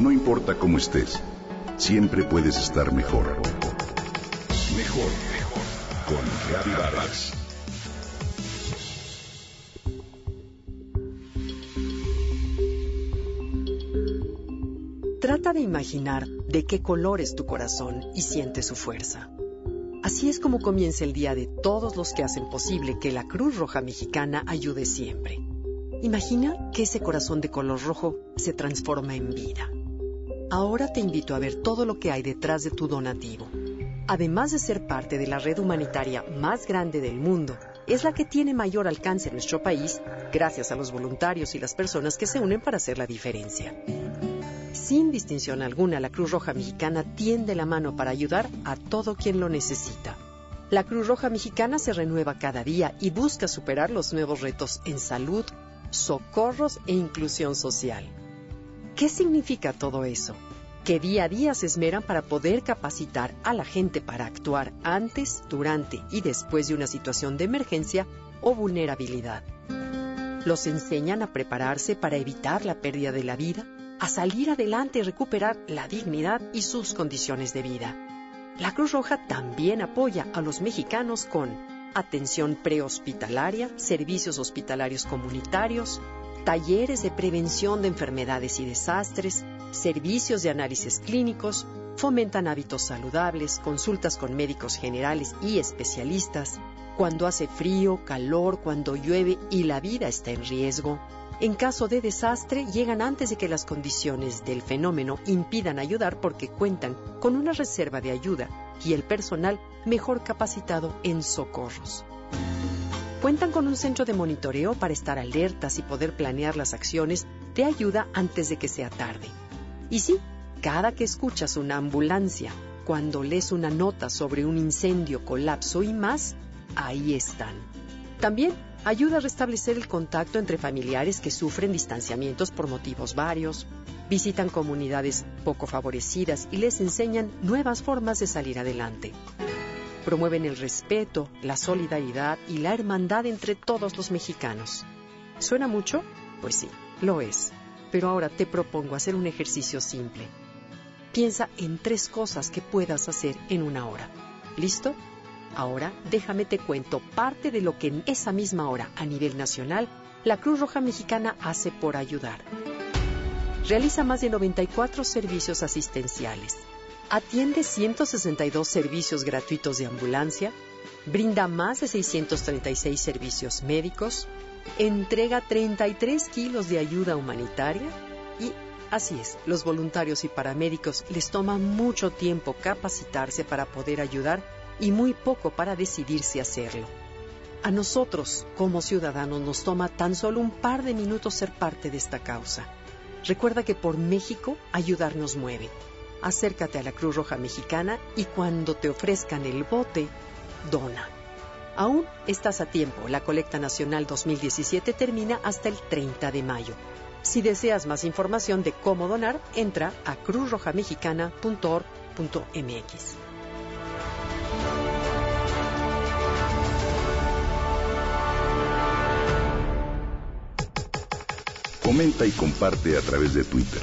No importa cómo estés, siempre puedes estar mejor. Mejor, mejor. Con Reavivadas. Trata de imaginar de qué color es tu corazón y siente su fuerza. Así es como comienza el día de todos los que hacen posible que la Cruz Roja Mexicana ayude siempre. Imagina que ese corazón de color rojo se transforma en vida. Ahora te invito a ver todo lo que hay detrás de tu donativo. Además de ser parte de la red humanitaria más grande del mundo, es la que tiene mayor alcance en nuestro país gracias a los voluntarios y las personas que se unen para hacer la diferencia. Sin distinción alguna, la Cruz Roja Mexicana tiende la mano para ayudar a todo quien lo necesita. La Cruz Roja Mexicana se renueva cada día y busca superar los nuevos retos en salud, socorros e inclusión social. ¿Qué significa todo eso? Que día a día se esmeran para poder capacitar a la gente para actuar antes, durante y después de una situación de emergencia o vulnerabilidad. Los enseñan a prepararse para evitar la pérdida de la vida, a salir adelante y recuperar la dignidad y sus condiciones de vida. La Cruz Roja también apoya a los mexicanos con atención prehospitalaria, servicios hospitalarios comunitarios, talleres de prevención de enfermedades y desastres, servicios de análisis clínicos, fomentan hábitos saludables, consultas con médicos generales y especialistas, cuando hace frío, calor, cuando llueve y la vida está en riesgo. En caso de desastre, llegan antes de que las condiciones del fenómeno impidan ayudar porque cuentan con una reserva de ayuda y el personal mejor capacitado en socorros. Cuentan con un centro de monitoreo para estar alertas y poder planear las acciones de ayuda antes de que sea tarde. Y sí, cada que escuchas una ambulancia, cuando lees una nota sobre un incendio, colapso y más, ahí están. También ayuda a restablecer el contacto entre familiares que sufren distanciamientos por motivos varios, visitan comunidades poco favorecidas y les enseñan nuevas formas de salir adelante. Promueven el respeto, la solidaridad y la hermandad entre todos los mexicanos. ¿Suena mucho? Pues sí, lo es. Pero ahora te propongo hacer un ejercicio simple. Piensa en tres cosas que puedas hacer en una hora. ¿Listo? Ahora déjame te cuento parte de lo que en esa misma hora a nivel nacional la Cruz Roja Mexicana hace por ayudar. Realiza más de 94 servicios asistenciales. Atiende 162 servicios gratuitos de ambulancia. Brinda más de 636 servicios médicos. Entrega 33 kilos de ayuda humanitaria. Y así es, los voluntarios y paramédicos les toma mucho tiempo capacitarse para poder ayudar y muy poco para decidirse hacerlo. A nosotros, como ciudadanos, nos toma tan solo un par de minutos ser parte de esta causa. Recuerda que por México ayudar nos mueve. Acércate a la Cruz Roja Mexicana y cuando te ofrezcan el bote, dona. Aún estás a tiempo. La colecta nacional 2017 termina hasta el 30 de mayo. Si deseas más información de cómo donar, entra a cruzrojamexicana.org.mx. Comenta y comparte a través de Twitter.